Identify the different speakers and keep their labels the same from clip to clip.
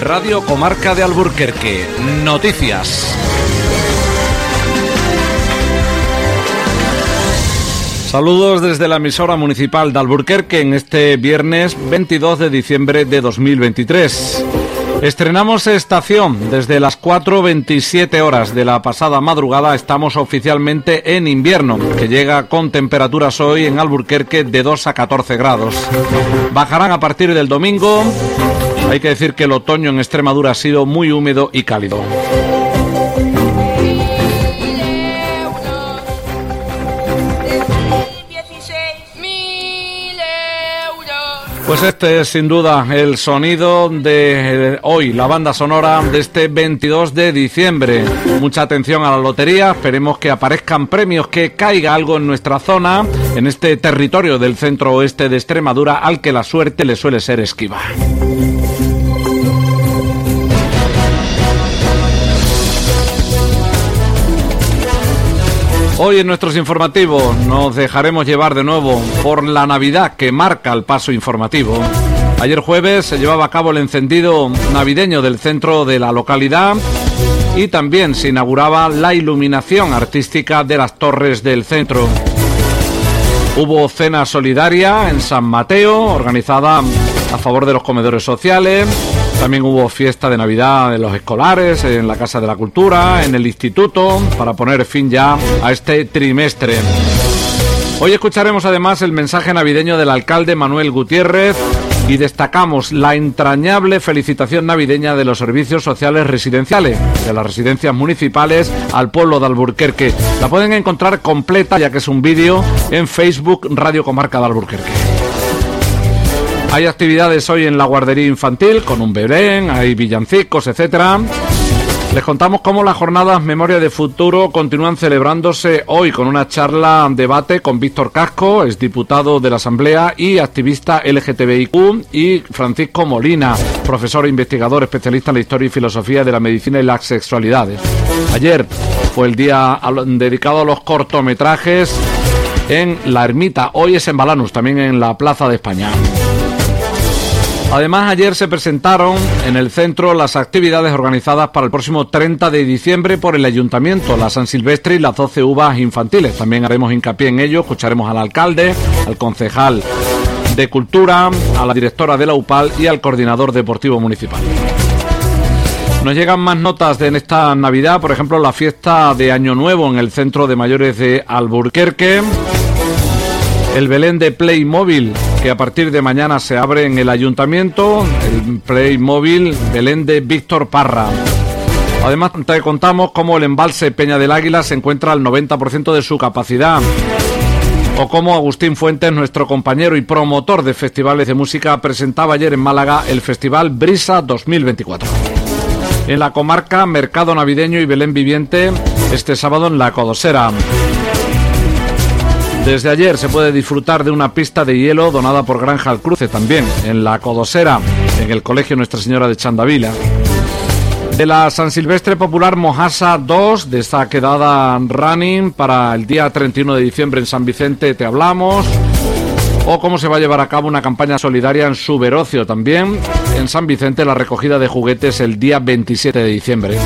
Speaker 1: Radio Comarca de Alburquerque. Noticias. Saludos desde la emisora municipal de Alburquerque en este viernes 22 de diciembre de 2023. Estrenamos estación desde las 4.27 horas de la pasada madrugada. Estamos oficialmente en invierno, que llega con temperaturas hoy en Alburquerque de 2 a 14 grados. Bajarán a partir del domingo. Hay que decir que el otoño en Extremadura ha sido muy húmedo y cálido. Pues este es sin duda el sonido de hoy, la banda sonora de este 22 de diciembre. Mucha atención a la lotería, esperemos que aparezcan premios, que caiga algo en nuestra zona, en este territorio del centro oeste de Extremadura al que la suerte le suele ser esquiva. Hoy en nuestros informativos nos dejaremos llevar de nuevo por la Navidad que marca el paso informativo. Ayer jueves se llevaba a cabo el encendido navideño del centro de la localidad y también se inauguraba la iluminación artística de las torres del centro. Hubo cena solidaria en San Mateo, organizada a favor de los comedores sociales. También hubo fiesta de Navidad de los escolares en la Casa de la Cultura, en el Instituto, para poner fin ya a este trimestre. Hoy escucharemos además el mensaje navideño del alcalde Manuel Gutiérrez y destacamos la entrañable felicitación navideña de los servicios sociales residenciales, de las residencias municipales al pueblo de Alburquerque. La pueden encontrar completa, ya que es un vídeo, en Facebook Radio Comarca de Alburquerque. Hay actividades hoy en la guardería infantil con un bebé, hay villancicos, etcétera. Les contamos cómo las jornadas Memoria de Futuro continúan celebrándose hoy con una charla debate con Víctor Casco, es diputado de la Asamblea y activista LGTBIQ, y Francisco Molina, profesor e investigador especialista en la historia y filosofía de la medicina y las sexualidades. Ayer fue el día dedicado a los cortometrajes en La Ermita, hoy es en Balanus, también en la Plaza de España. Además, ayer se presentaron en el centro las actividades organizadas para el próximo 30 de diciembre por el Ayuntamiento, la San Silvestre y las 12 uvas infantiles. También haremos hincapié en ello, escucharemos al alcalde, al concejal de Cultura, a la directora de la UPAL y al coordinador deportivo municipal. Nos llegan más notas de en esta Navidad, por ejemplo, la fiesta de Año Nuevo en el Centro de Mayores de Alburquerque, el Belén de Playmobil que a partir de mañana se abre en el ayuntamiento, el Playmobil Belén de Víctor Parra. Además, te contamos cómo el embalse Peña del Águila se encuentra al 90% de su capacidad. O cómo Agustín Fuentes, nuestro compañero y promotor de festivales de música, presentaba ayer en Málaga el Festival Brisa 2024. En la comarca Mercado Navideño y Belén Viviente, este sábado en La Codosera. Desde ayer se puede disfrutar de una pista de hielo donada por Granja al Cruce también en la Codosera, en el Colegio Nuestra Señora de Chandavila. De la San Silvestre Popular Mojasa 2, de esta quedada running para el día 31 de diciembre en San Vicente, te hablamos. O cómo se va a llevar a cabo una campaña solidaria en Suberocio también. En San Vicente la recogida de juguetes el día 27 de diciembre.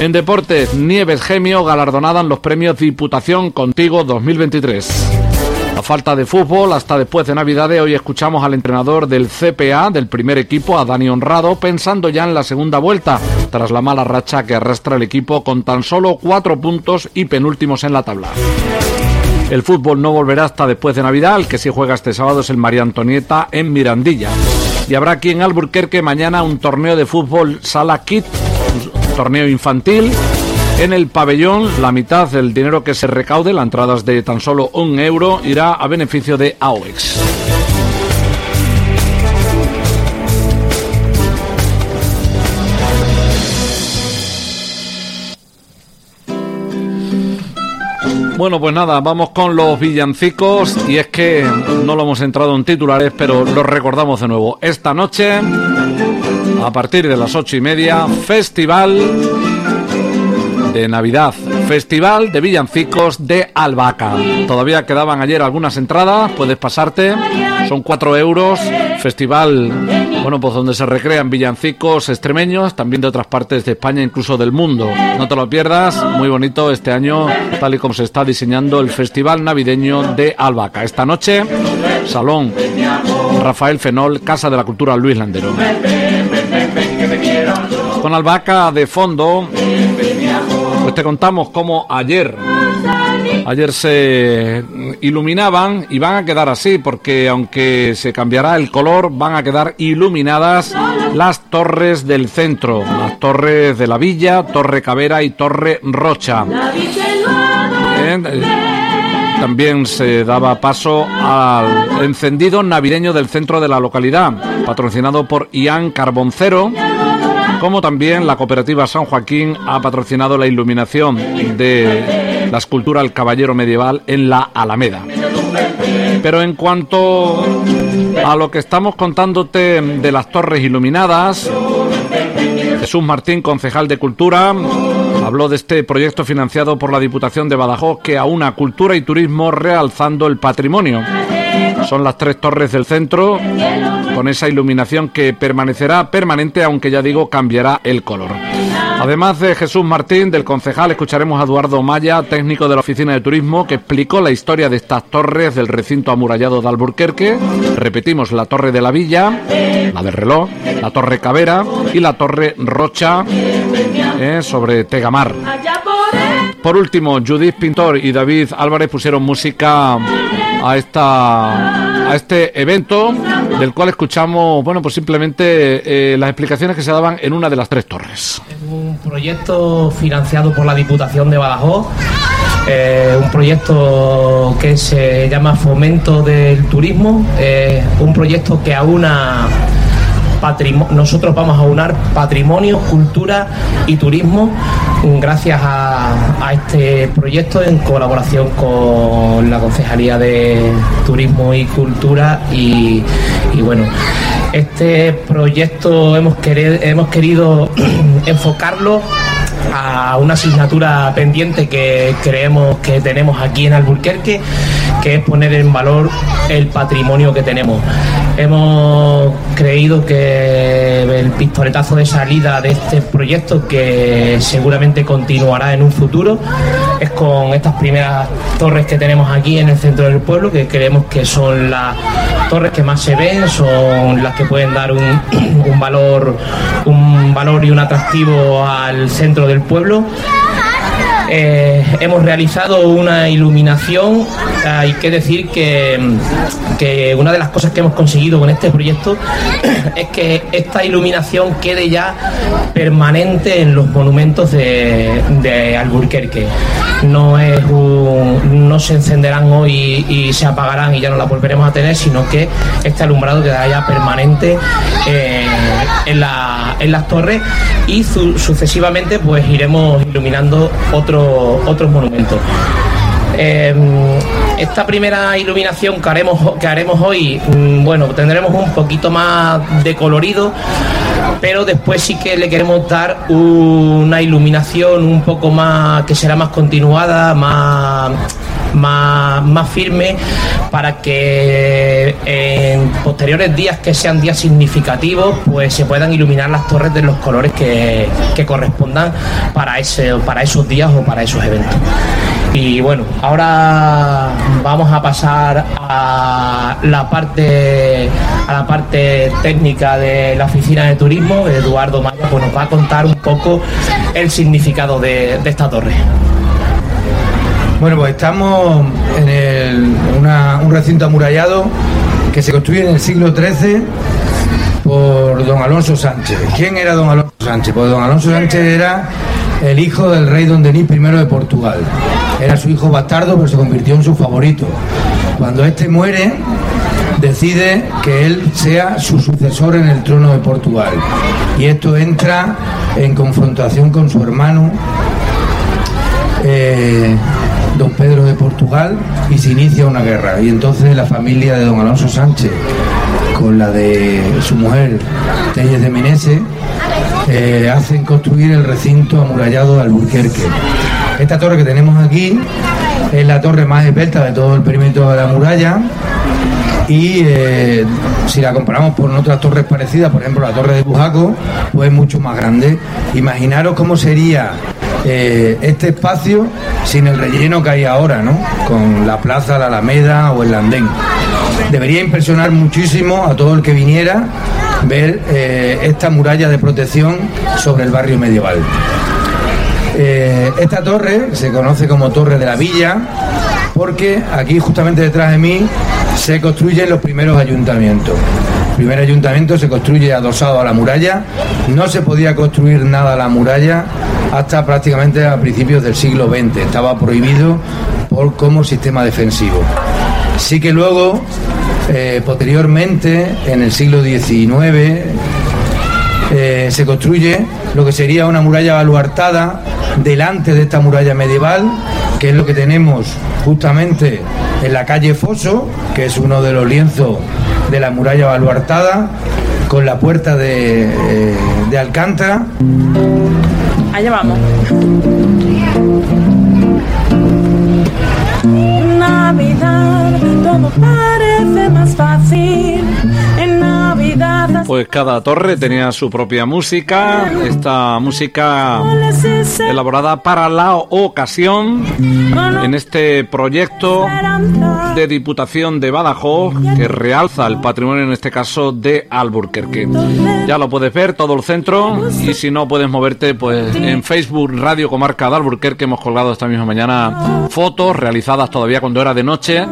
Speaker 1: En deportes, Nieves Gemio galardonada en los premios Diputación Contigo 2023. A falta de fútbol, hasta después de Navidades, hoy escuchamos al entrenador del CPA, del primer equipo, a Dani Honrado, pensando ya en la segunda vuelta, tras la mala racha que arrastra el equipo con tan solo cuatro puntos y penúltimos en la tabla. El fútbol no volverá hasta después de Navidad, el que sí juega este sábado es el María Antonieta en Mirandilla. Y habrá aquí en Alburquerque mañana un torneo de fútbol Sala Kit torneo infantil. En el pabellón, la mitad del dinero que se recaude, las entradas de tan solo un euro, irá a beneficio de AOEX. Bueno, pues nada, vamos con los villancicos y es que no lo hemos entrado en titulares, pero lo recordamos de nuevo. Esta noche a partir de las ocho y media, Festival de Navidad, Festival de Villancicos de Albaca. Todavía quedaban ayer algunas entradas, puedes pasarte, son cuatro euros, Festival Bueno, pues donde se recrean villancicos extremeños, también de otras partes de España, incluso del mundo. No te lo pierdas, muy bonito este año, tal y como se está diseñando el Festival Navideño de Albaca. Esta noche, Salón Rafael Fenol, Casa de la Cultura Luis Landero. Con Albaca de fondo, pues te contamos cómo ayer Ayer se iluminaban y van a quedar así porque aunque se cambiará el color, van a quedar iluminadas las torres del centro, las torres de la villa, Torre Cabera y Torre Rocha. Eh, también se daba paso al encendido navideño del centro de la localidad, patrocinado por Ian Carboncero como también la cooperativa San Joaquín ha patrocinado la iluminación de la escultura El Caballero Medieval en la Alameda. Pero en cuanto a lo que estamos contándote de las torres iluminadas, Jesús Martín, concejal de Cultura, habló de este proyecto financiado por la Diputación de Badajoz que aúna cultura y turismo realzando el patrimonio. Son las tres torres del centro con esa iluminación que permanecerá permanente, aunque ya digo, cambiará el color. Además de Jesús Martín, del concejal, escucharemos a Eduardo Maya, técnico de la Oficina de Turismo, que explicó la historia de estas torres del recinto amurallado de Alburquerque. Repetimos, la Torre de la Villa, la del reloj, la Torre Cabera y la Torre Rocha eh, sobre Tegamar. Por último, Judith Pintor y David Álvarez pusieron música a esta a este evento del cual escuchamos bueno pues simplemente eh, las explicaciones que se daban en una de las tres torres.
Speaker 2: Es un proyecto financiado por la Diputación de Badajoz eh, un proyecto que se llama Fomento del Turismo, eh, un proyecto que aúna nosotros vamos a unar patrimonio, cultura y turismo gracias a, este proyecto en colaboración con la Concejalía de Turismo y Cultura y, bueno, este proyecto hemos, hemos querido enfocarlo a una asignatura pendiente que creemos que tenemos aquí en Alburquerque, que es poner en valor el patrimonio que tenemos. Hemos creído que el pistoletazo de salida de este proyecto, que seguramente continuará en un futuro, es con estas primeras torres que tenemos aquí en el centro del pueblo, que creemos que son las torres que más se ven, son las que pueden dar un, un valor, un valor y un atractivo al centro del pueblo. Eh, hemos realizado una iluminación. Hay que decir que, que, una de las cosas que hemos conseguido con este proyecto es que esta iluminación quede ya permanente en los monumentos de, Alburquerque. No, es no se encenderán hoy y, se apagarán y ya no la volveremos a tener, sino que este alumbrado quedará ya permanente eh, en las torres y sucesivamente pues iremos iluminando otros otros monumentos. Em, esta primera iluminación que haremos, que haremos hoy, mm, bueno, tendremos un poquito más de colorido, pero después sí que le queremos dar una iluminación un poco más, que será más continuada, más, más, más firme, para que en posteriores días que sean días significativos, pues se puedan iluminar las torres de los colores que, que correspondan para, ese, para esos días o para esos eventos. Y bueno, ahora vamos a pasar a la parte a la parte técnica de la oficina de turismo. Eduardo Maya pues nos va a contar un poco el significado de, esta torre.
Speaker 3: Bueno, pues estamos en un recinto amurallado que se construye en el siglo XIII por don Alonso Sánchez. ¿Quién era don Alonso Sánchez? Pues don Alonso Sánchez era el hijo del rey Don Denis I de Portugal. Era su hijo bastardo, pero se convirtió en su favorito. Cuando este muere, decide que él sea su sucesor en el trono de Portugal. Y esto entra en confrontación con su hermano, eh, don Pedro de Portugal, y se inicia una guerra. Y entonces la familia de don Alonso Sánchez, con la de su mujer, Telles de Menese, eh, hacen construir el recinto amurallado de Alburquerque. Esta torre que tenemos aquí es la torre más esbelta de todo el perímetro de la muralla y eh, si la comparamos con otras torres parecidas, por ejemplo la torre de Bujaco, pues es mucho más grande. Imaginaros cómo sería eh, este espacio sin el relleno que hay ahora, ¿no? Con la plaza, la Alameda o el andén. Debería impresionar muchísimo a todo el que viniera ver eh, esta muralla de protección sobre el barrio medieval. esta torre se conoce como Torre de la Villa porque aquí justamente detrás de mí se construyen los primeros ayuntamientos. El primer ayuntamiento se construye adosado a la muralla. No se podía construir nada a la muralla hasta prácticamente a principios del siglo XX. Estaba prohibido por, como sistema defensivo. Sí que luego, eh, posteriormente, en el siglo XIX, eh, se construye lo que sería una muralla baluartada delante de esta muralla medieval, que es lo que tenemos justamente en la calle Foso, que es uno de los lienzos de la muralla baluartada, con la puerta de, eh, de Alcántara.
Speaker 4: Allá vamos. Navidad, todo parece más fácil. En Navidad.
Speaker 1: Pues cada torre tenía su propia música. Esta música elaborada para la ocasión. En este proyecto de Diputación de Badajoz que realza el patrimonio en este caso de Alburquerque. Ya lo puedes ver todo el centro. Y si no puedes moverte pues en Facebook Radio Comarca de Alburquerque hemos colgado esta misma mañana fotos realizadas todavía cuando era de noche.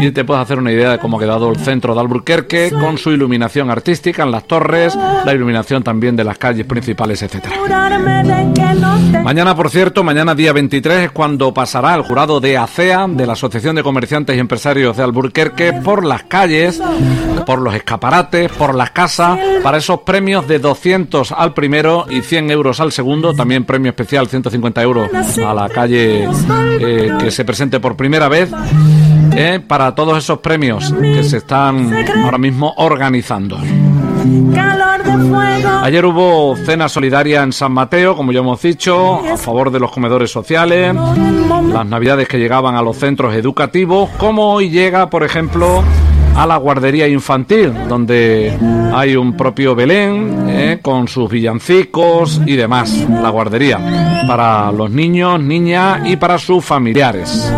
Speaker 1: Y te puedes hacer una idea de cómo ha quedado el centro de Alburquerque con su iluminación artística en las torres, la iluminación también de las calles principales, etcétera. Mañana, por cierto, mañana día 23 es cuando pasará el jurado de ACEA, de la Asociación de Comerciantes y Empresarios de Alburquerque, por las calles, por los escaparates, por las casas, para esos premios de 200 al primero y 100 euros al segundo, también premio especial 150 euros a la calle eh, que se presente por primera vez. Eh, para todos esos premios que se están ahora mismo organizando. Ayer hubo cena solidaria en San Mateo, como ya hemos dicho, a favor de los comedores sociales, las navidades que llegaban a los centros educativos, como hoy llega, por ejemplo, a la guardería infantil, donde hay un propio Belén eh, con sus villancicos y demás, la guardería, para los niños, niñas y para sus familiares.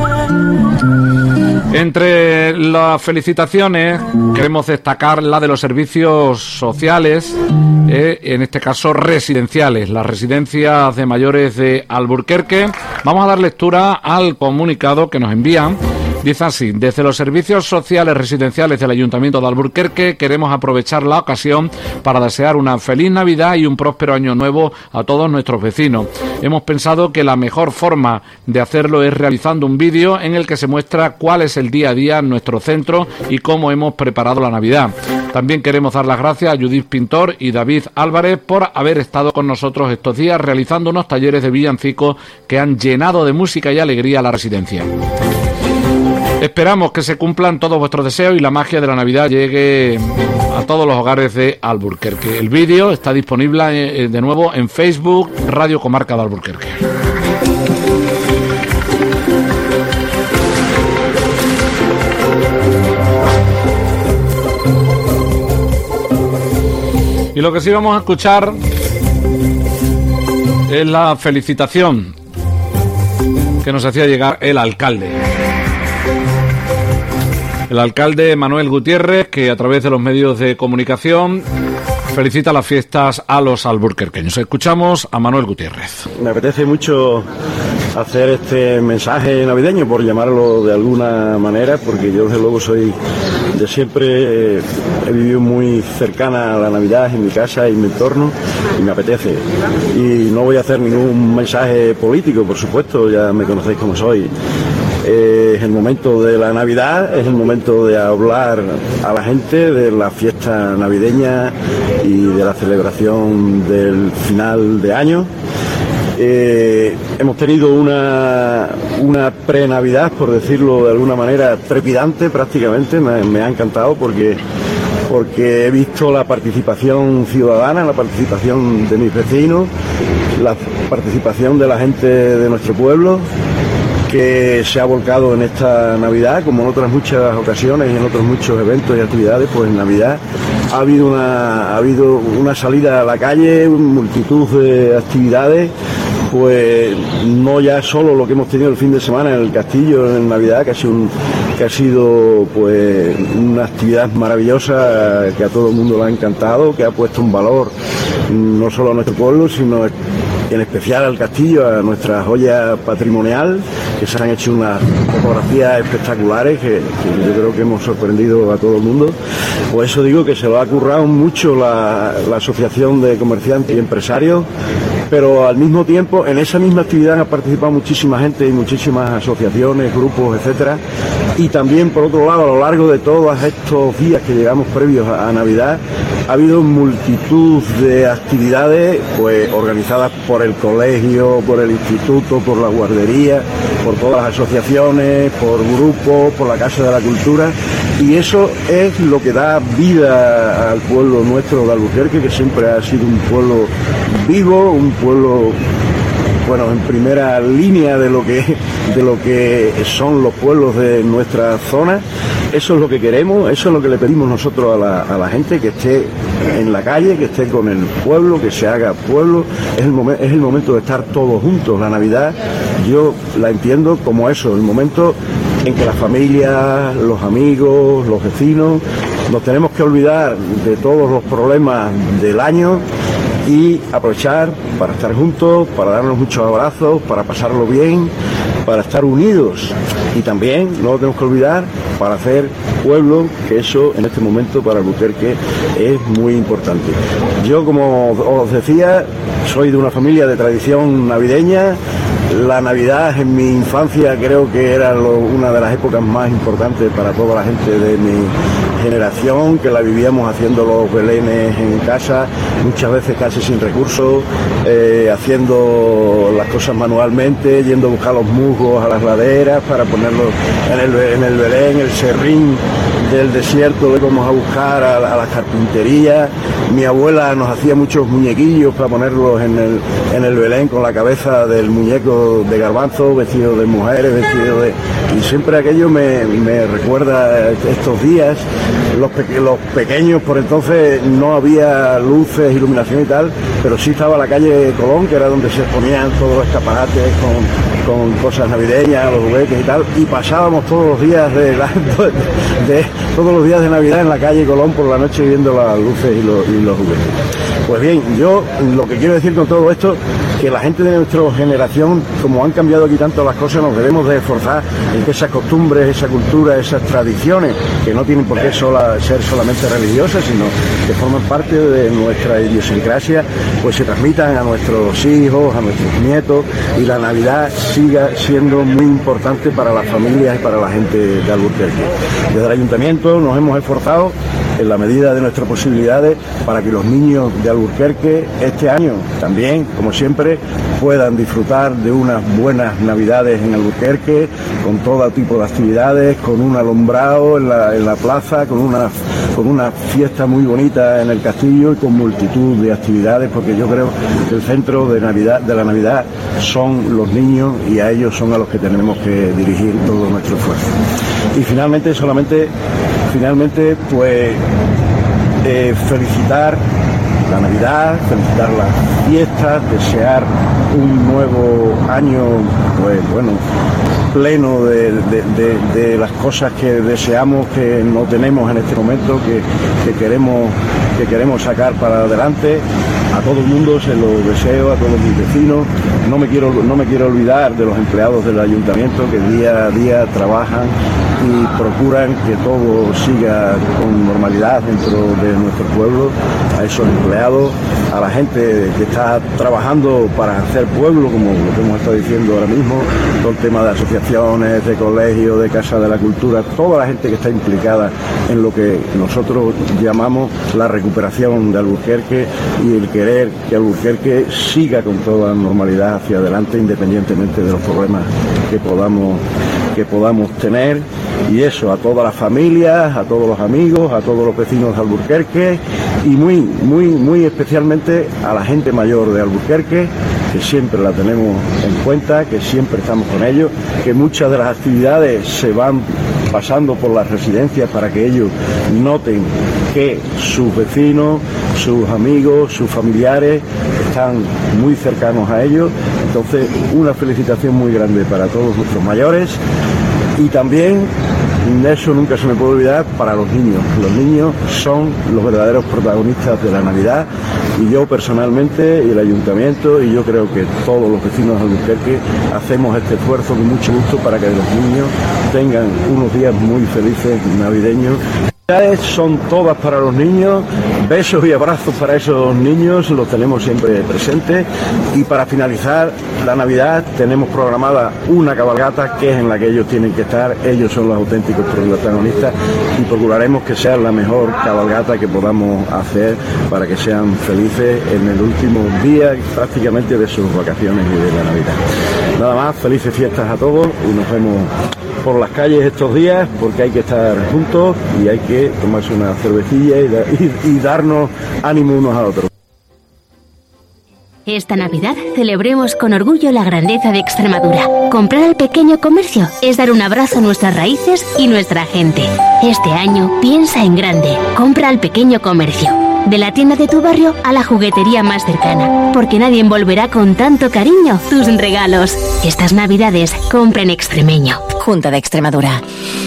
Speaker 1: Entre las felicitaciones queremos destacar la de los servicios sociales, eh, en este caso residenciales, las residencias de mayores de Alburquerque. Vamos a dar lectura al comunicado que nos envían Dice así, desde los servicios sociales residenciales del Ayuntamiento de Alburquerque queremos aprovechar la ocasión para desear una feliz Navidad y un próspero año nuevo a todos nuestros vecinos. Hemos pensado que la mejor forma de hacerlo es realizando un vídeo en el que se muestra cuál es el día a día en nuestro centro y cómo hemos preparado la Navidad. También queremos dar las gracias a Judith Pintor y David Álvarez por haber estado con nosotros estos días realizando unos talleres de villancicos que han llenado de música y alegría la residencia. Esperamos que se cumplan todos vuestros deseos y la magia de la Navidad llegue a todos los hogares de Alburquerque. El vídeo está disponible eh, de nuevo en Facebook Radio Comarca de Alburquerque. Y lo que sí vamos a escuchar es la felicitación que nos hacía llegar el alcalde. El alcalde Manuel Gutiérrez, que a través de los medios de comunicación felicita las fiestas a los alburquerqueños. Escuchamos a Manuel Gutiérrez.
Speaker 5: Me apetece mucho hacer este mensaje navideño, por llamarlo de alguna manera, porque yo desde luego soy de siempre, eh, he vivido muy cercana a la Navidad en mi casa y en mi entorno y me apetece. Y no voy a hacer ningún mensaje político, por supuesto, ya me conocéis como soy es el momento de la Navidad, es el momento de hablar a la gente de la fiesta navideña y de la celebración del final de año. Eh, hemos tenido una, una pre-Navidad, por decirlo de alguna manera, trepidante prácticamente, me, ha encantado porque porque he visto la participación ciudadana, la participación de mis vecinos, la participación de la gente de nuestro pueblo que se ha volcado en esta Navidad, como en otras muchas ocasiones y en otros muchos eventos y actividades, pues en Navidad ha habido una, ha habido una salida a la calle, multitud de actividades pues no ya solo lo que hemos tenido el fin de semana en el castillo en Navidad, que ha sido, que ha sido pues una actividad maravillosa que a todo el mundo le ha encantado, que ha puesto un valor no solo a nuestro pueblo, sino en especial al castillo, a nuestra joya patrimonial, que se han hecho unas fotografías espectaculares que, yo creo que hemos sorprendido a todo el mundo. Por eso digo que se lo ha currado mucho la Asociación de Comerciantes y Empresarios pero al mismo tiempo en esa misma actividad ha participado muchísima gente y muchísimas asociaciones, grupos, etcétera. Y también, por otro lado, a lo largo de todos estos días que llegamos previos a, Navidad, ha habido multitud de actividades pues, organizadas por el colegio, por el instituto, por la guardería, por todas las asociaciones, por grupos, por la Casa de la Cultura. Y eso es lo que da vida al pueblo nuestro de Albuquerque, que siempre ha sido un pueblo vivo, un pueblo bueno, en primera línea de lo que de lo que son los pueblos de nuestra zona. Eso es lo que queremos, eso es lo que le pedimos nosotros a la, a la gente, que esté en la calle, que esté con el pueblo, que se haga pueblo. Es el, es el momento de estar todos juntos. La Navidad yo la entiendo como eso, el momento en que las familias, los amigos, los vecinos, nos tenemos que olvidar de todos los problemas del año y aprovechar para estar juntos, para darnos muchos abrazos, para pasarlo bien, para estar unidos y también, no lo tenemos que olvidar, para hacer pueblo, que eso en este momento para que es muy importante. Yo, como os decía, soy de una familia de tradición navideña, la Navidad en mi infancia creo que era una de las épocas más importantes para toda la gente de mi generación, que la vivíamos haciendo los belenes en casa, muchas veces casi sin recursos, eh, haciendo las cosas manualmente, yendo a buscar los musgos a las laderas para ponerlos en el, en el belén, el serrín del desierto lo íbamos a buscar a, las carpinterías. Mi abuela nos hacía muchos muñequillos para ponerlos en el, en el Belén con la cabeza del muñeco de garbanzo, vestido de mujeres, vestido de... Y siempre aquello me, recuerda estos días. Los, los pequeños por entonces no había luces, iluminación y tal, pero sí estaba la calle Colón, que era donde se ponían todos los escaparates con, con cosas navideñas, los juguetes y tal, y pasábamos todos los días de, todos los días de Navidad en la calle Colón por la noche viendo las luces y y los juguetes. Pues bien, yo lo que quiero decir con todo esto, que la gente de nuestra generación, como han cambiado aquí tanto las cosas, nos debemos de esforzar en que esas costumbres, esa cultura, esas tradiciones, que no tienen por qué ser solamente religiosas, sino que forman parte de nuestra idiosincrasia, pues se transmitan a nuestros hijos, a nuestros nietos, y la Navidad siga siendo muy importante para las familias y para la gente de Albuquerque. Desde el ayuntamiento nos hemos esforzado en la medida de nuestras posibilidades para que los niños de Alburquerque este año también, como siempre, puedan disfrutar de unas buenas navidades en Alburquerque, con todo tipo de actividades, con un alumbrado en la, en la plaza, con una, con una fiesta muy bonita en el castillo y con multitud de actividades, porque yo creo que el centro de, Navidad, de la Navidad son los niños y a ellos son a los que tenemos que dirigir todo nuestro esfuerzo. Y finalmente, solamente finalmente, pues felicitar la Navidad, felicitar las fiestas, desear un nuevo año, pues bueno, pleno de, las cosas que deseamos, que no tenemos en este momento, que, queremos, que queremos sacar para adelante. A todo el mundo se lo deseo, a todos mis vecinos. No me quiero, no me quiero olvidar de los empleados del ayuntamiento que día a día trabajan y procuran que todo siga con normalidad dentro de nuestro pueblo, a esos empleados, a la gente que está trabajando para hacer pueblo, como lo que hemos estado diciendo ahora mismo, todo el tema de asociaciones, de colegios, de casa de la cultura, toda la gente que está implicada en lo que nosotros llamamos la recuperación de Albuquerque y el que Albuquerque siga con toda normalidad hacia adelante independientemente de los problemas que podamos que podamos tener. Y eso a todas las familias, a todos los amigos, a todos los vecinos de Alburquerque y muy, muy, muy especialmente a la gente mayor de Alburquerque, que siempre la tenemos en cuenta, que siempre estamos con ellos, que muchas de las actividades se van pasando por las residencias para que ellos noten que sus vecinos, sus amigos, sus familiares están muy cercanos a ellos. Entonces, una felicitación muy grande para todos nuestros mayores y también eso nunca se me puede olvidar para los niños. Los niños son los verdaderos protagonistas de la Navidad y yo personalmente y el ayuntamiento y yo creo que todos los vecinos de Albuquerque hacemos este esfuerzo con mucho gusto para que los niños tengan unos días muy felices navideños. Son todas para los niños, besos y abrazos para esos niños, los tenemos siempre presentes. Y para finalizar la Navidad tenemos programada una cabalgata que es en la que ellos tienen que estar, ellos son los auténticos protagonistas y procuraremos que sea la mejor cabalgata que podamos hacer para que sean felices en el último día prácticamente de sus vacaciones y de la Navidad. Nada más, felices fiestas a todos y nos vemos por las calles estos días porque hay que estar juntos y hay que tomarse una cervecilla y, darnos ánimo unos a otros.
Speaker 6: Esta Navidad celebremos con orgullo la grandeza de Extremadura. Comprar al pequeño comercio es dar un abrazo a nuestras raíces y nuestra gente. Este año piensa en grande. Compra al pequeño comercio. De la tienda de tu barrio a la juguetería más cercana. Porque nadie envolverá con tanto cariño tus regalos. Estas Navidades compra en extremeño. Junta de Extremadura.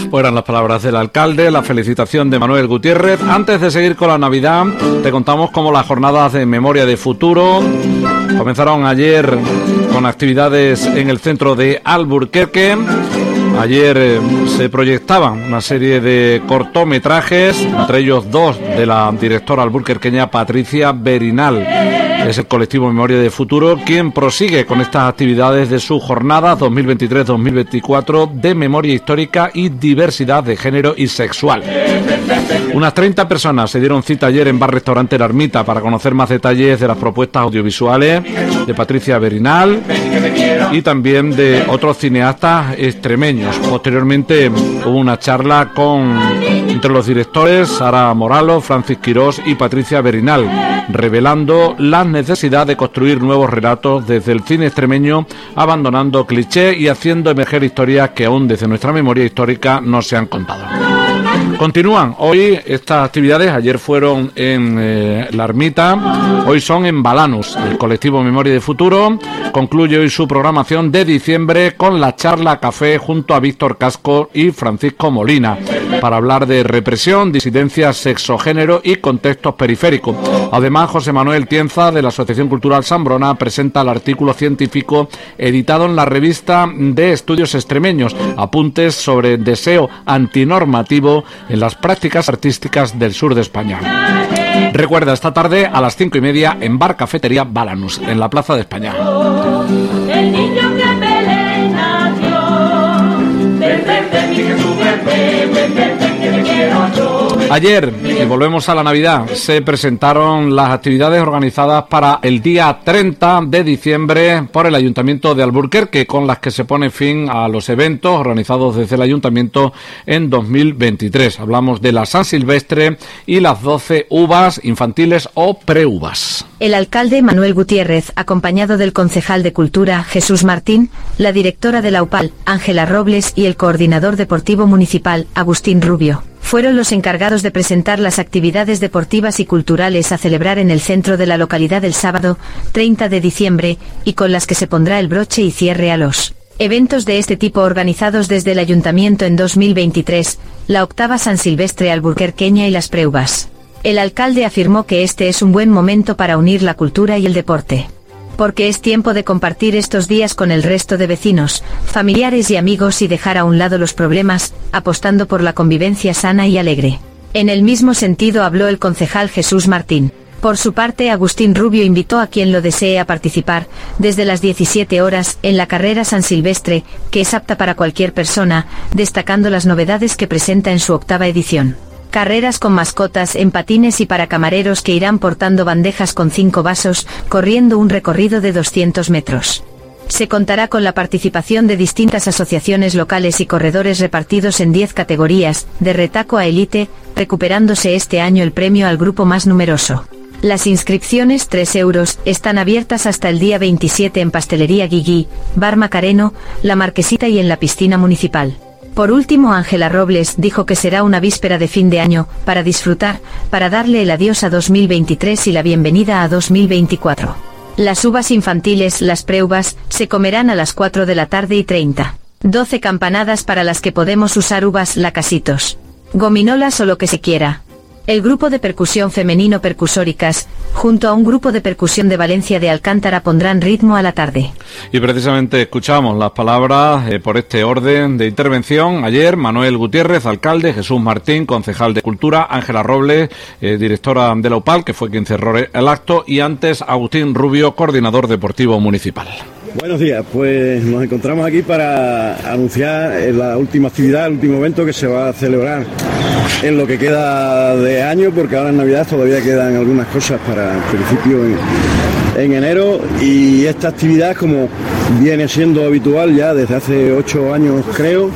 Speaker 1: Fueron las palabras del alcalde, la felicitación de Manuel Gutiérrez. Antes de seguir con la Navidad, te contamos cómo las jornadas de memoria de futuro comenzaron ayer con actividades en el centro de Alburquerque. Ayer eh, se proyectaban una serie de cortometrajes, entre ellos dos de la directora alburquerqueña Patricia Berinal es el colectivo Memoria de Futuro quien prosigue con estas actividades de su jornada 2023-2024 de memoria histórica y diversidad de género y sexual. Unas 30 personas se dieron cita ayer en Bar Restaurante La Ermita para conocer más detalles de las propuestas audiovisuales de Patricia Berinal y también de otros cineastas extremeños. Posteriormente hubo una charla con entre los directores Sara Moralo, Francis Quirós y Patricia Berinal, revelando las necesidad de construir nuevos relatos desde el cine extremeño, abandonando clichés y haciendo emerger historias que aún desde nuestra memoria histórica no se han contado. Continúan hoy estas actividades, ayer fueron en eh, La Ermita, hoy son en Balanus. El colectivo Memoria de Futuro concluye hoy su programación de diciembre con la charla café junto a Víctor Casco y Francisco Molina para hablar de represión, disidencia, sexogénero y contextos periféricos. Además, José Manuel Tienza de la Asociación Cultural Sambrona presenta el artículo científico editado en la revista de Estudios Extremeños, apuntes sobre deseo antinormativo en las prácticas artísticas del sur de España. Recuerda esta tarde a las cinco y media en Bar Cafetería Balanus, en la Plaza de España. Ayer, y volvemos a la Navidad, se presentaron las actividades organizadas para el día 30 de diciembre por el Ayuntamiento de Alburquerque, con las que se pone fin a los eventos organizados desde el Ayuntamiento en 2023. Hablamos de la San Silvestre y las 12 uvas infantiles o preuvas.
Speaker 6: El alcalde Manuel Gutiérrez, acompañado del concejal de Cultura Jesús Martín, la directora de la UPAL Ángela Robles y el coordinador deportivo municipal Agustín Rubio fueron los encargados de presentar las actividades deportivas y culturales a celebrar en el centro de la localidad el sábado 30 de diciembre y con las que se pondrá el broche y cierre a los eventos de este tipo organizados desde el ayuntamiento en 2023, la octava San Silvestre alburquerqueña y las preuvas. El alcalde afirmó que este es un buen momento para unir la cultura y el deporte porque es tiempo de compartir estos días con el resto de vecinos, familiares y amigos y dejar a un lado los problemas, apostando por la convivencia sana y alegre. En el mismo sentido habló el concejal Jesús Martín. Por su parte, Agustín Rubio invitó a quien lo desee a participar, desde las 17 horas, en la carrera San Silvestre, que es apta para cualquier persona, destacando las novedades que presenta en su octava edición carreras con mascotas en patines y para camareros que irán portando bandejas con cinco vasos, corriendo un recorrido de 200 metros. Se contará con la participación de distintas asociaciones locales y corredores repartidos en 10 categorías, de retaco a elite, recuperándose este año el premio al grupo más numeroso. Las inscripciones, 3 euros, están abiertas hasta el día 27 en Pastelería Guigui, Bar Macareno, La Marquesita y en la piscina municipal. Por último, Ángela Robles dijo que será una víspera de fin de año, para disfrutar, para darle el adiós a 2023 y la bienvenida a 2024. Las uvas infantiles, las preuvas, se comerán a las 4 de la tarde y 30. 12 campanadas para las que podemos usar uvas lacasitos. Gominolas o lo que se quiera. El grupo de percusión femenino Percusóricas, junto a un grupo de percusión de Valencia de Alcántara pondrán ritmo a la tarde.
Speaker 1: Y precisamente escuchamos las palabras eh, por este orden de intervención. Ayer Manuel Gutiérrez, alcalde, Jesús Martín, concejal de Cultura, Ángela Robles, eh, directora de la UPAL, que fue quien cerró el acto, y antes Agustín Rubio, coordinador deportivo municipal.
Speaker 5: Buenos días, pues nos encontramos aquí para anunciar la última actividad, el último evento que se va a celebrar en lo que queda de año, porque ahora en Navidad todavía quedan algunas cosas para principio en, enero. Y esta actividad, como viene siendo habitual ya desde hace ocho años creo,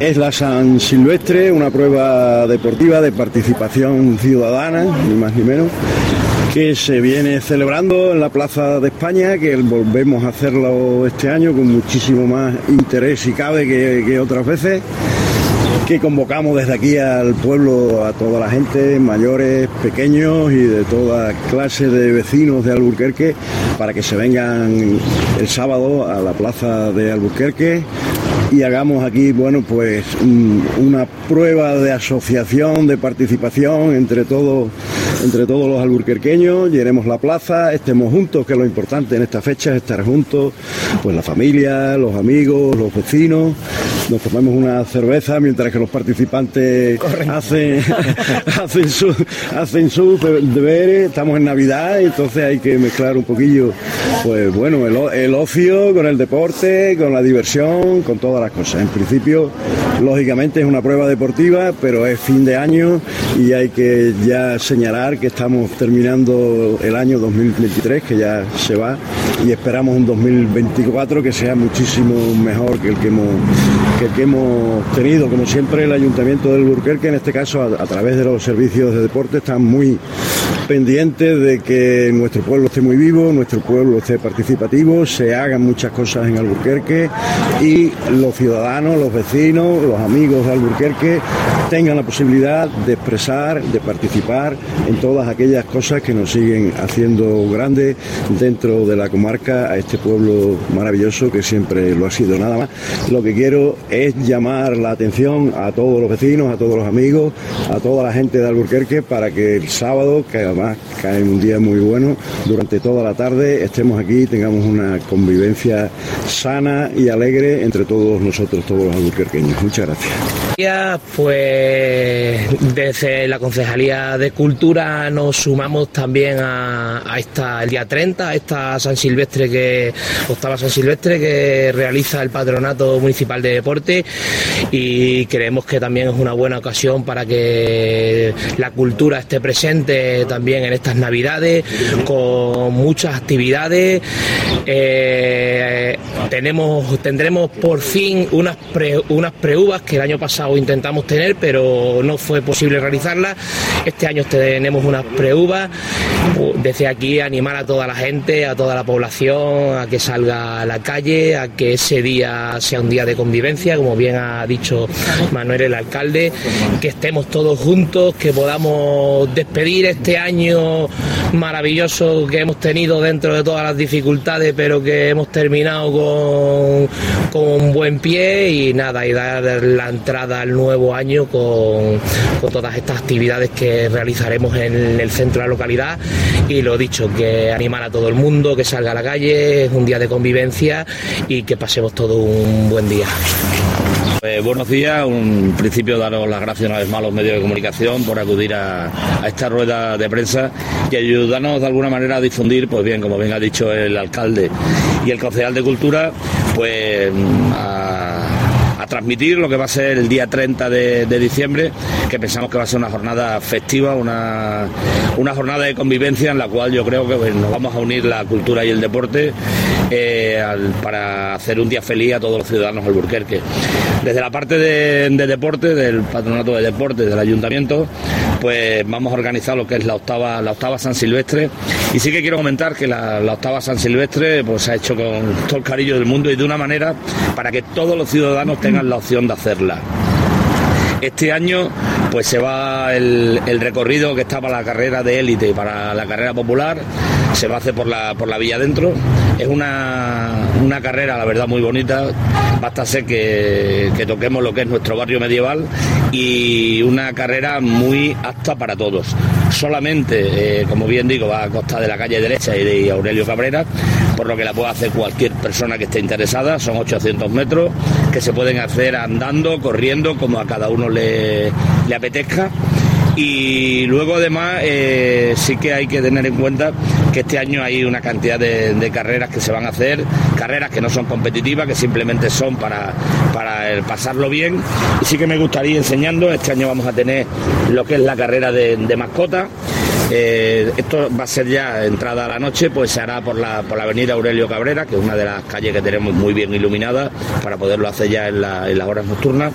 Speaker 5: es la San Silvestre, una prueba deportiva de participación ciudadana, ni más ni menos que se viene celebrando en la Plaza de España, que volvemos a hacerlo este año con muchísimo más interés y cabe que otras veces que convocamos desde aquí al pueblo, a toda la gente, mayores, pequeños y de toda clase de vecinos de Alburquerque, para que se vengan el sábado a la plaza de Alburquerque y hagamos aquí, bueno, pues una prueba de asociación, de participación entre todos entre todos los alburquerqueños, llenemos la plaza, estemos juntos, que lo importante en esta fecha es estar juntos, pues la familia, los amigos, los vecinos, nos tomamos una cerveza mientras que los participantes hacen, hacen, su, hacen sus deberes, estamos en Navidad, entonces hay que mezclar un poquillo, pues bueno, el, ocio con el deporte, con la diversión, con todas las cosas. En principio, lógicamente es una prueba deportiva, pero es fin de año y hay que ya señalar que estamos terminando el año 2023, que ya se va, y esperamos un 2024 que sea muchísimo mejor que el que hemos que, hemos tenido, como siempre, el Ayuntamiento del Burquerque, en este caso a, través de los servicios de deporte, están muy pendientes de que nuestro pueblo esté muy vivo, nuestro pueblo esté participativo, se hagan muchas cosas en Alburquerque y los ciudadanos, los vecinos, los amigos de Alburquerque tengan la posibilidad de de participar en todas aquellas cosas que nos siguen haciendo grandes dentro de la comarca a este pueblo maravilloso que siempre lo ha sido. Nada más, lo que quiero es llamar la atención a todos los vecinos, a todos los amigos, a toda la gente de Alburquerque para que el sábado, que además cae un día muy bueno, durante toda la tarde estemos aquí y tengamos una convivencia sana y alegre entre todos nosotros, todos los alburquerqueños. Muchas gracias.
Speaker 2: Pues desde la Concejalía de Cultura nos sumamos también a, esta, el día 30, a esta San Silvestre que, octava San Silvestre que realiza el Patronato Municipal de Deportes y creemos que también es una buena ocasión para que la cultura esté presente también en estas navidades con muchas actividades. Eh, tenemos, tendremos por fin unas, pre, unas que el año pasado intentamos tener, pero no fue posible realizarlas. Este año tenemos unas preuvas. Desde aquí animar a toda la gente, a toda la población, a que salga a la calle, a que ese día sea un día de convivencia, como bien ha dicho Manuel el alcalde, que estemos todos juntos, que podamos despedir este año maravilloso que hemos tenido dentro de todas las dificultades, pero que hemos terminado con, con un buen pie y nada, y dar la entrada al nuevo año con, todas estas actividades que realizaremos en el centro de la localidad y lo dicho, que animar a todo el mundo, que salga a la calle, es un día de convivencia y que pasemos todo un buen día.
Speaker 7: Eh, buenos días, un principio daros las gracias una vez más a los medios de comunicación por acudir a, esta rueda de prensa y ayudarnos de alguna manera a difundir, pues bien, como bien ha dicho el alcalde y el concejal de Cultura, pues a transmitir lo que va a ser el día 30 de, diciembre, que pensamos que va a ser una jornada festiva, una, una jornada de convivencia en la cual yo creo que nos vamos a unir la cultura y el deporte eh, para hacer un día feliz a todos los ciudadanos de Alburquerque. Desde la parte de deporte, del patronato de deporte, del ayuntamiento, pues vamos a organizar lo que es la octava, la octava San Silvestre. Y sí que quiero comentar que la, la octava San Silvestre pues, se ha hecho con todo el cariño del mundo y de una manera para que todos los ciudadanos tengan la opción de hacerla. Este año pues se va el, el recorrido que está para la carrera de élite y para la carrera popular, se va a hacer por la, por la villa adentro. Es una, una carrera, la verdad, muy bonita. Basta ser que, que toquemos lo que es nuestro barrio medieval y una carrera muy apta para todos. Solamente, eh, como bien digo, va a costa de la calle derecha y de Aurelio Cabrera, por lo que la puede hacer cualquier persona que esté interesada. Son 800 metros que se pueden hacer andando, corriendo, como a cada uno le, apetezca. Y luego además eh, sí que hay que tener en cuenta que este año hay una cantidad de, carreras que se van a hacer, carreras que no son competitivas, que simplemente son para, para pasarlo bien. Y sí que me gustaría enseñando, este año vamos a tener lo que es la carrera de mascota. Eh, esto va a ser ya entrada a la noche, pues se hará por la, por la avenida Aurelio Cabrera, que es una de las calles que tenemos muy bien iluminada para poderlo hacer ya en, la- en las horas nocturnas.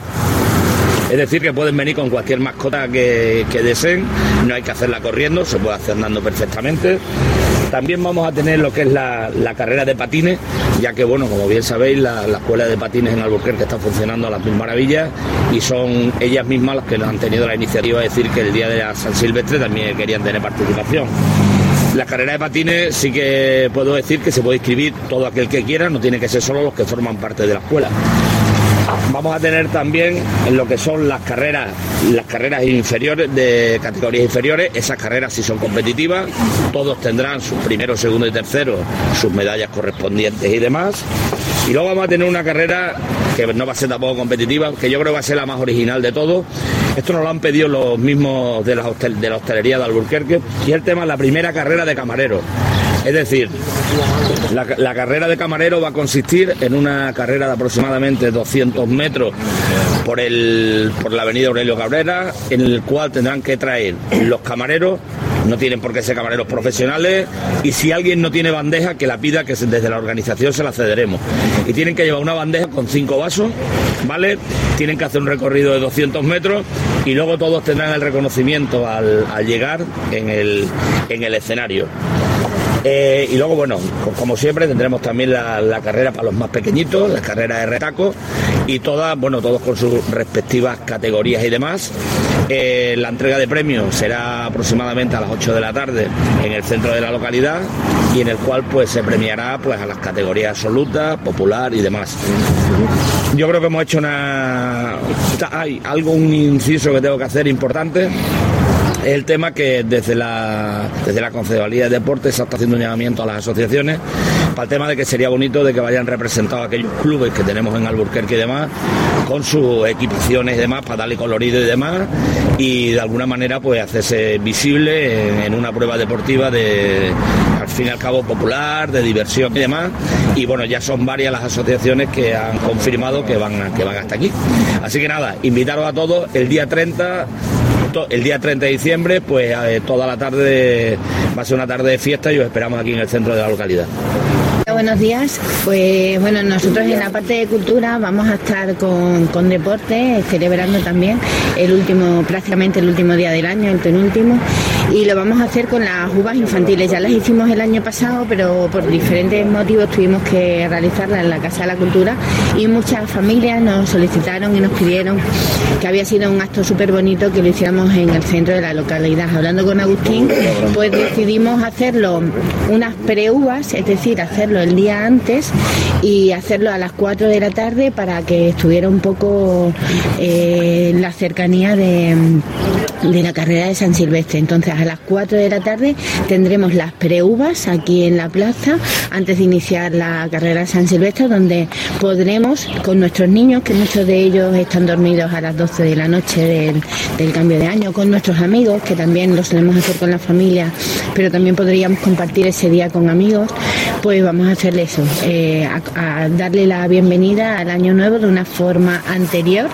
Speaker 7: Es decir, que pueden venir con cualquier mascota que deseen, no hay que hacerla corriendo, se puede hacer andando perfectamente. También vamos a tener lo que es la, carrera de patines, ya que, bueno, como bien sabéis, la, la escuela de patines en Albuquerque está funcionando a las mil maravillas y son ellas mismas las que nos han tenido la iniciativa de decir que el día de la San Silvestre también querían tener participación. La carrera de patines sí que puedo decir que se puede inscribir todo aquel que quiera, no tiene que ser solo los que forman parte de la escuela. Vamos a tener también en lo que son las carreras, las carreras inferiores de categorías inferiores, esas carreras sí son competitivas, todos tendrán sus primero, segundo y tercero, sus medallas correspondientes y demás. Y luego vamos a tener una carrera que no va a ser tampoco competitiva, que yo creo que va a ser la más original de todo. Esto nos lo han pedido los mismos de la, de la hostelería de Alburquerque y el tema es la primera carrera de camarero. Es decir, la, carrera de camarero va a consistir en una carrera de aproximadamente 200 metros por, el, por la avenida Aurelio Cabrera, en el cual tendrán que traer los camareros, no tienen por qué ser camareros profesionales, y si alguien no tiene bandeja, que la pida, que desde la organización se la cederemos. Y tienen que llevar una bandeja con cinco vasos, ¿vale? Tienen que hacer un recorrido de 200 metros y luego todos tendrán el reconocimiento al, al llegar en el, en el escenario. Eh, y luego, bueno, co- como siempre, tendremos también la, la carrera para los más pequeñitos, la carrera de retaco, y todas, bueno, todos con sus respectivas categorías y demás. Eh, la entrega de premios será aproximadamente a las 8 de la tarde en el centro de la localidad y en el cual pues se premiará pues a las categorías absolutas, popular y demás. Yo creo que hemos hecho una hay algo un inciso que tengo que hacer importante es el tema que desde la, desde la Concejalía de Deportes está haciendo un llamamiento a las asociaciones para el tema de que sería bonito de que vayan representados aquellos clubes que tenemos en Alburquerque y demás con sus equipaciones y demás para darle colorido y demás y de alguna manera pues hacerse visible en, en una prueba deportiva de al fin y al cabo popular, de diversión y demás y bueno ya son varias las asociaciones que han confirmado que van, que van hasta aquí. Así que nada, invitaros a todos el día 30 el día 30 de diciembre, pues eh, toda la tarde va a ser una tarde de fiesta y os esperamos aquí en el centro de la localidad.
Speaker 8: Buenos días, pues bueno, nosotros en la parte de cultura vamos a estar con, con deporte, celebrando también el último, prácticamente el último día del año, el penúltimo, y lo vamos a hacer con las uvas infantiles. Ya las hicimos el año pasado, pero por diferentes motivos tuvimos que realizarlas en la Casa de la Cultura y muchas familias nos solicitaron y nos pidieron que había sido un acto súper bonito que lo hiciéramos en el centro de la localidad. Hablando con Agustín, pues decidimos hacerlo unas pre-uvas, es decir, hacerlo el día antes y hacerlo a las 4 de la tarde para que estuviera un poco eh, la cercanía de, de la carrera de San Silvestre. Entonces, a las 4 de la tarde tendremos las pre-uvas aquí en la plaza antes de iniciar la carrera de San Silvestre, donde podremos con nuestros niños, que muchos de ellos están dormidos a las 12 de la noche del, cambio de año, con nuestros amigos, que también lo solemos hacer con la familia, pero también podríamos compartir ese día con amigos, pues vamos a hacerle eso, eh, a, darle la bienvenida al año nuevo de una forma anterior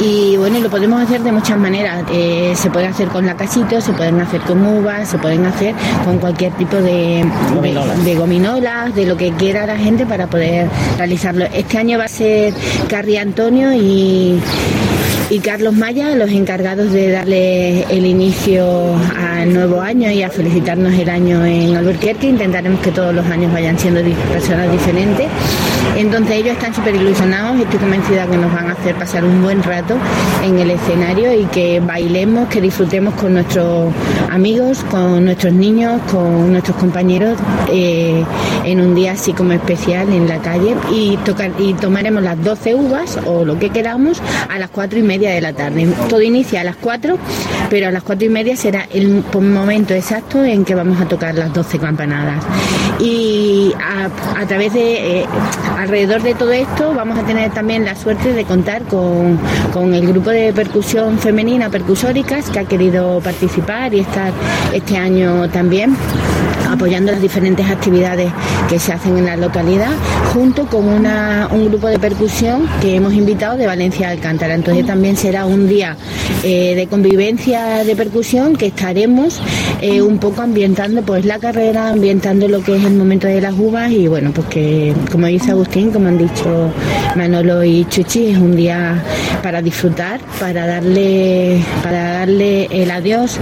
Speaker 8: y bueno, lo podemos hacer de muchas maneras. Eh, se puede hacer con la casito, se pueden hacer con uvas, se pueden hacer con cualquier tipo de de, gominolas, de lo que quiera la gente para poder realizarlo. Este año va a ser Carri Antonio y y Carlos Maya, los encargados de darle el inicio al nuevo año y a felicitarnos el año en Albuquerque. Intentaremos que todos los años vayan siendo personas diferentes. Entonces ellos están súper ilusionados, estoy convencida que nos van a hacer pasar un buen rato en el escenario y que bailemos, que disfrutemos con nuestros amigos, con nuestros niños, con nuestros compañeros eh, en un día así como especial en la calle y, tocar, y tomaremos las 12 uvas o lo que queramos a las 4 y media de la tarde. Todo inicia a las 4, pero a las 4 y media será el momento exacto en que vamos a tocar las 12 campanadas. Y a, través de, eh, alrededor de todo esto, vamos a tener también la suerte de contar con, con el grupo de percusión femenina, percusóricas, que ha querido participar y estar este año también apoyando las diferentes actividades que se hacen en la localidad, junto con una, un grupo de percusión que hemos invitado de Valencia Alcántara. Entonces también será un día eh, de convivencia de percusión que estaremos eh, un poco ambientando pues la carrera, ambientando lo que es el momento de las uvas y bueno, pues que como dice Agustín, como han dicho Manolo y Chuchi, es un día para disfrutar, para darle, para darle el adiós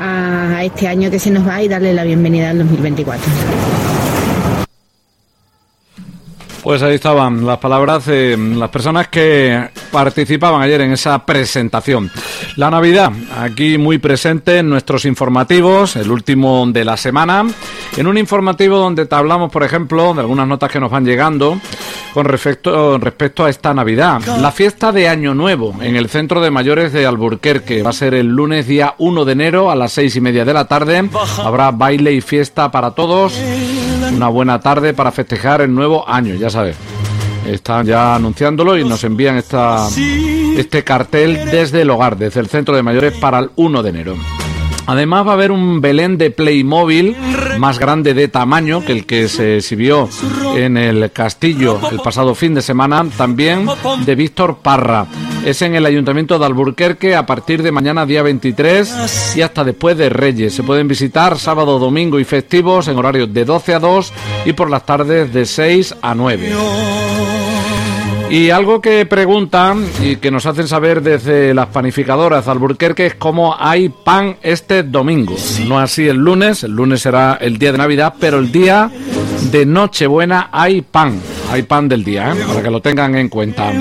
Speaker 8: a este año que se nos va y darle la bienvenida al 2024.
Speaker 1: Pues ahí estaban las palabras de las personas que participaban ayer en esa presentación. La Navidad, aquí muy presente en nuestros informativos, el último de la semana, en un informativo donde te hablamos, por ejemplo, de algunas notas que nos van llegando con respecto, a esta Navidad. La fiesta de Año Nuevo en el Centro de Mayores de Alburquerque va a ser el lunes día 1 de enero a las seis y media de la tarde. Habrá baile y fiesta para todos. Una buena tarde para festejar el nuevo año, ya sabes. Están ya anunciándolo y nos envían esta, este cartel desde el hogar, desde el Centro de Mayores para el 1 de enero. Además va a haber un Belén de Playmobil más grande de tamaño que el que se exhibió en el castillo el pasado fin de semana, también de Víctor Parra. Es en el Ayuntamiento de Alburquerque a partir de mañana día 23 y hasta después de Reyes. Se pueden visitar sábado, domingo y festivos en horarios de 12 a 2 y por las tardes de 6 a 9. Y algo que preguntan y que nos hacen saber desde las panificadoras Alburquerque es cómo hay pan este domingo. No así el lunes, el lunes será el día de Navidad, pero el día de Nochebuena hay pan. Hay pan del día, ¿eh? para que lo tengan en cuenta.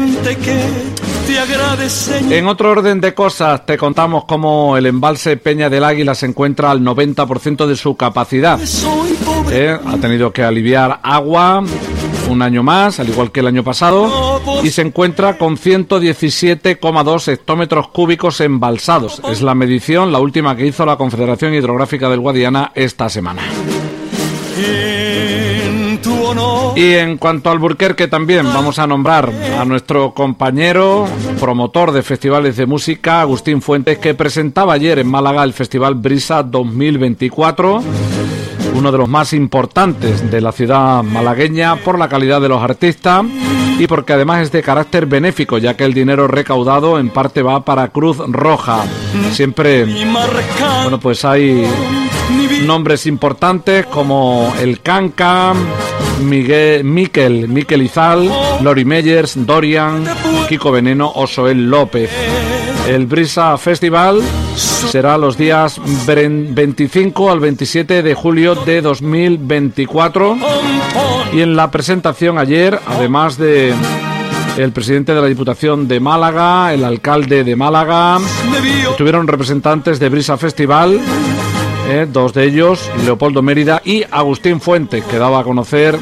Speaker 1: En otro orden de cosas, te contamos cómo el embalse Peña del Águila se encuentra al 90% de su capacidad. ¿Eh? Ha tenido que aliviar agua un año más, al igual que el año pasado, y se encuentra con 117,2 hectómetros cúbicos embalsados. Es la medición, la última que hizo la Confederación Hidrográfica del Guadiana esta semana. Y en cuanto al Burquerque también vamos a nombrar a nuestro compañero, promotor de festivales de música, Agustín Fuentes, que presentaba ayer en Málaga el Festival Brisa 2024 uno de los más importantes de la ciudad malagueña por la calidad de los artistas y porque además es de carácter benéfico, ya que el dinero recaudado en parte va para Cruz Roja. Siempre, bueno, pues hay nombres importantes como el Canca, Miguel, Miquel, Miquel Izal, Lori Meyers, Dorian, Kiko Veneno o Soel López. El Brisa Festival será los días 25 al 27 de julio de 2024 y en la presentación ayer, además de el presidente de la Diputación de Málaga, el alcalde de Málaga, estuvieron representantes de Brisa Festival, eh, dos de ellos, Leopoldo Mérida y Agustín Fuentes, que daba a conocer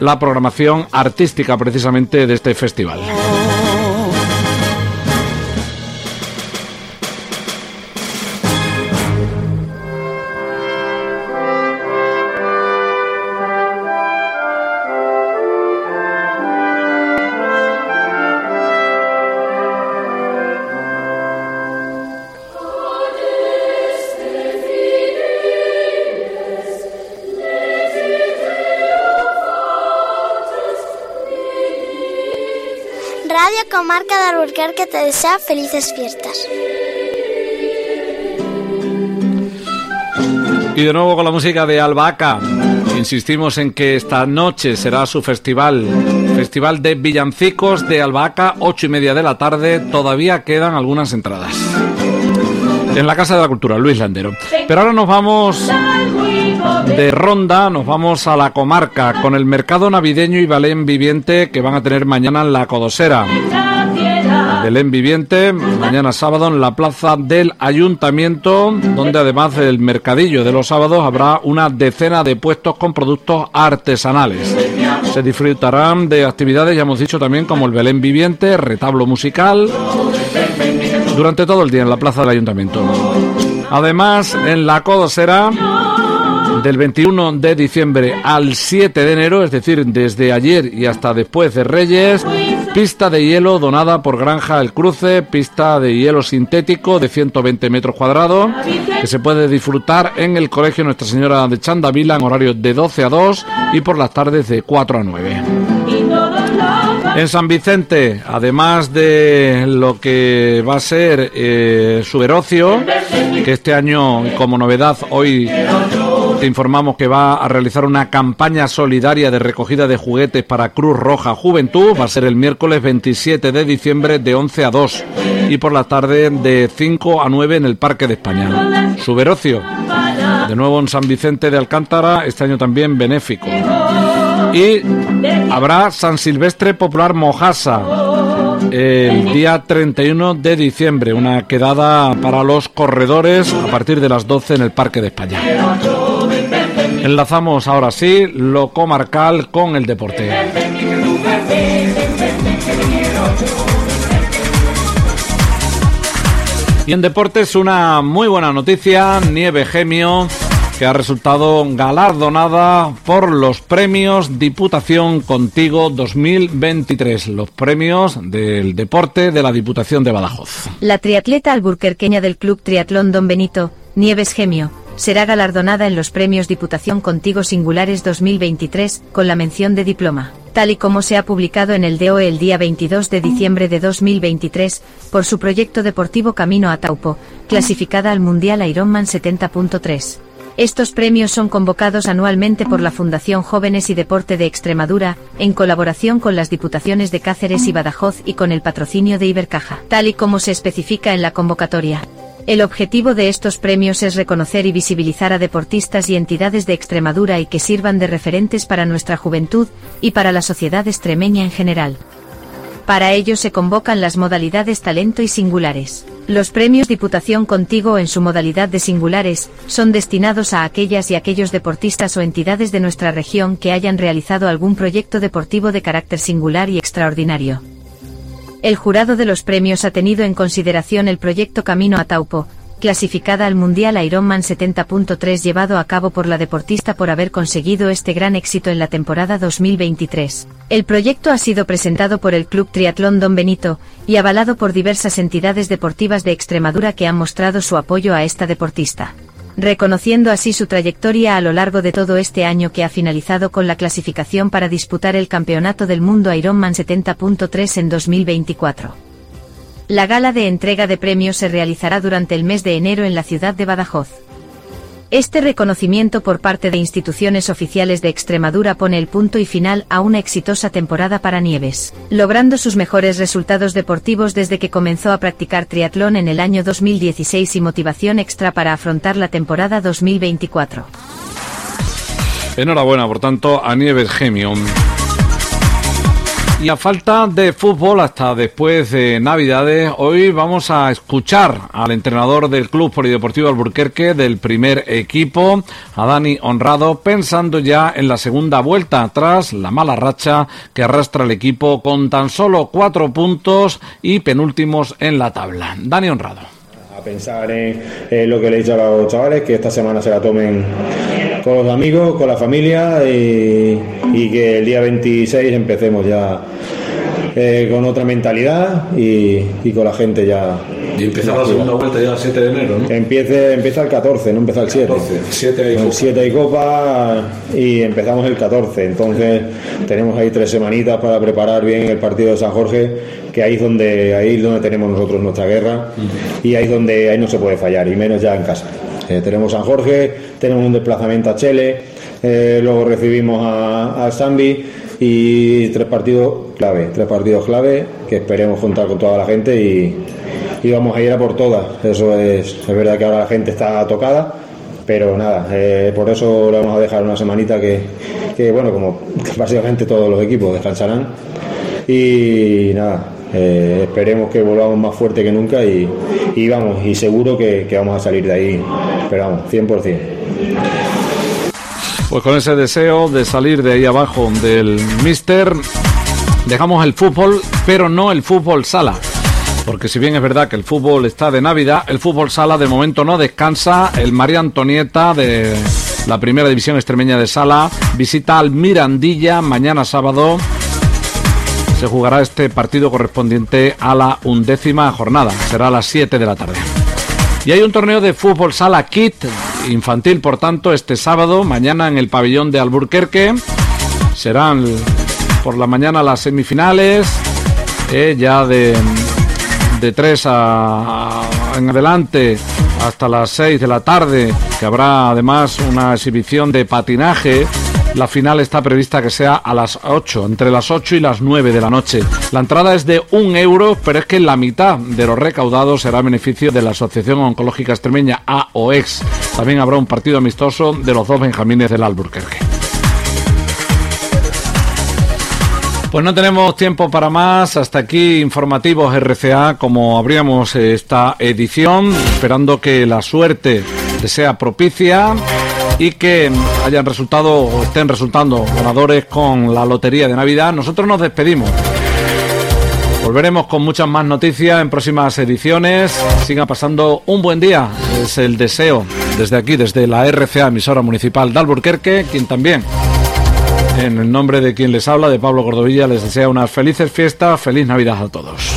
Speaker 1: la programación artística precisamente de este festival.
Speaker 9: Te desea felices fiestas.
Speaker 1: Y de nuevo con la música de Albahaca. Insistimos en que esta noche será su festival, Festival de Villancicos de Albahaca, ocho y media de la tarde. Todavía quedan algunas entradas. En la Casa de la Cultura, Luis Landero. Pero ahora nos vamos de ronda, nos vamos a la comarca con el mercado navideño y Belén Viviente que van a tener mañana en la Codosera. Belén Viviente, mañana sábado en la plaza del Ayuntamiento, donde además del mercadillo de los sábados habrá una decena de puestos con productos artesanales. Se disfrutarán de actividades, ya hemos dicho también, como el Belén Viviente, retablo musical, durante todo el día en la plaza del Ayuntamiento. Además, en la Codosera del 21 de diciembre al 7 de enero, es decir, desde ayer y hasta después de Reyes, pista de hielo donada por Granja El Cruce, pista de hielo sintético de 120 metros cuadrados, que se puede disfrutar en el Colegio Nuestra Señora de Chandavila en horario de 12 a 2 y por las tardes de 4 a 9. En San Vicente, además de lo que va a ser eh, su verocio, que este año, como novedad, hoy te informamos que va a realizar una campaña solidaria de recogida de juguetes para Cruz Roja Juventud. Va a ser el miércoles 27 de diciembre de 11 a 2 y por la tarde de 5 a 9 en el Parque de España. Su verocio, de nuevo en San Vicente de Alcántara, este año también benéfico. Y habrá San Silvestre Popular Mojasa el día 31 de diciembre, una quedada para los corredores a partir de las 12 en el Parque de España. Enlazamos ahora sí lo comarcal con el deporte. Y en deportes una muy buena noticia, Nieve Gemio que ha resultado galardonada por los premios Diputación Contigo 2023, los premios del deporte de la Diputación de Badajoz.
Speaker 6: La triatleta alburquerqueña del Club Triatlón Don Benito, Nieves Gemio, será galardonada en los premios Diputación Contigo Singulares 2023 con la mención de diploma, tal y como se ha publicado en el DOE el día 22 de diciembre de 2023, por su proyecto deportivo Camino a Taupo, clasificada al Mundial Ironman 70.3. Estos premios son convocados anualmente por la Fundación Jóvenes y Deporte de Extremadura, en colaboración con las Diputaciones de Cáceres y Badajoz y con el patrocinio de Ibercaja, tal y como se especifica en la convocatoria. El objetivo de estos premios es reconocer y visibilizar a deportistas y entidades de Extremadura y que sirvan de referentes para nuestra juventud y para la sociedad extremeña en general. Para ello se convocan las modalidades talento y singulares. Los premios Diputación Contigo en su modalidad de singulares son destinados a aquellas y aquellos deportistas o entidades de nuestra región que hayan realizado algún proyecto deportivo de carácter singular y extraordinario. El jurado de los premios ha tenido en consideración el proyecto Camino a Taupo, clasificada al Mundial Ironman 70.3 llevado a cabo por la deportista por haber conseguido este gran éxito en la temporada 2023. El proyecto ha sido presentado por el Club Triatlón Don Benito y avalado por diversas entidades deportivas de Extremadura que han mostrado su apoyo a esta deportista reconociendo así su trayectoria a lo largo de todo este año que ha finalizado con la clasificación para disputar el Campeonato del Mundo Ironman 70.3 en 2024. La gala de entrega de premios se realizará durante el mes de enero en la ciudad de Badajoz. Este reconocimiento por parte de instituciones oficiales de Extremadura pone el punto y final a una exitosa temporada para Nieves, logrando sus mejores resultados deportivos desde que comenzó a practicar triatlón en el año 2016 y motivación extra para afrontar la temporada 2024.
Speaker 1: Enhorabuena, por tanto, a Nieves Gemio. Y a falta de fútbol hasta después de Navidades, hoy vamos a escuchar al entrenador del Club Polideportivo Alburquerque del primer equipo, a Dani Honrado, pensando ya en la segunda vuelta tras la mala racha que arrastra el equipo con tan solo cuatro puntos y penúltimos en la tabla. Dani Honrado
Speaker 10: a pensar en, lo que le he dicho a los chavales, que esta semana se la tomen con los amigos, con la familia y, y que el día 26 empecemos ya eh, con otra mentalidad y, y con la gente ya.
Speaker 1: Y empieza la segunda vuelta ya el 7 de enero, ¿no?
Speaker 10: Empiece, empieza el 14, no empieza el 7.
Speaker 1: 14, 7 hay
Speaker 10: El
Speaker 1: copa.
Speaker 10: 7 hay copa y empezamos el 14. Entonces tenemos ahí tres semanitas para preparar bien el partido de San Jorge, que ahí es donde, ahí es donde tenemos nosotros nuestra guerra y ahí es donde ahí no se puede fallar, y menos ya en casa. Eh, tenemos San Jorge, tenemos un desplazamiento a Chele, eh, luego recibimos a, a Zambi y tres partidos clave, tres partidos clave que esperemos contar con toda la gente y, y vamos a ir a por todas. Eso es, es verdad que ahora la gente está tocada, pero nada, eh, por eso le vamos a dejar una semanita que, que, bueno, como básicamente todos los equipos descansarán y nada, eh, esperemos que volvamos más fuerte que nunca y, y vamos, y seguro que, que vamos a salir de ahí, pero vamos, 100%.
Speaker 1: Pues con ese deseo de salir de ahí abajo del Mister, dejamos el fútbol, pero no el fútbol sala. Porque si bien es verdad que el fútbol está de Navidad, el fútbol sala de momento no descansa. El María Antonieta de la primera división extremeña de sala visita al Mirandilla mañana sábado. Se jugará este partido correspondiente a la undécima jornada. Será a las 7 de la tarde. Y hay un torneo de fútbol sala kit infantil, por tanto, este sábado, mañana en el pabellón de Alburquerque. Serán por la mañana las semifinales, eh, ya de, de 3 a, en adelante hasta las 6 de la tarde, que habrá además una exhibición de patinaje. La final está prevista que sea a las 8, entre las 8 y las 9 de la noche. La entrada es de un euro, pero es que la mitad de los recaudados será a beneficio de la Asociación Oncológica Extremeña AOEX. También habrá un partido amistoso de los dos Benjamines del Alburquerque. Pues no tenemos tiempo para más. Hasta aquí informativos RCA, como abríamos esta edición, esperando que la suerte te sea propicia y que hayan resultado o estén resultando ganadores con la lotería de Navidad. Nosotros nos despedimos. Volveremos con muchas más noticias en próximas ediciones. Sigan pasando un buen día. Es el deseo desde aquí, desde la RCA, emisora municipal de Alburquerque, quien también en el nombre de quien les habla, de Pablo Cordovilla, les desea unas felices fiestas, feliz Navidad a todos.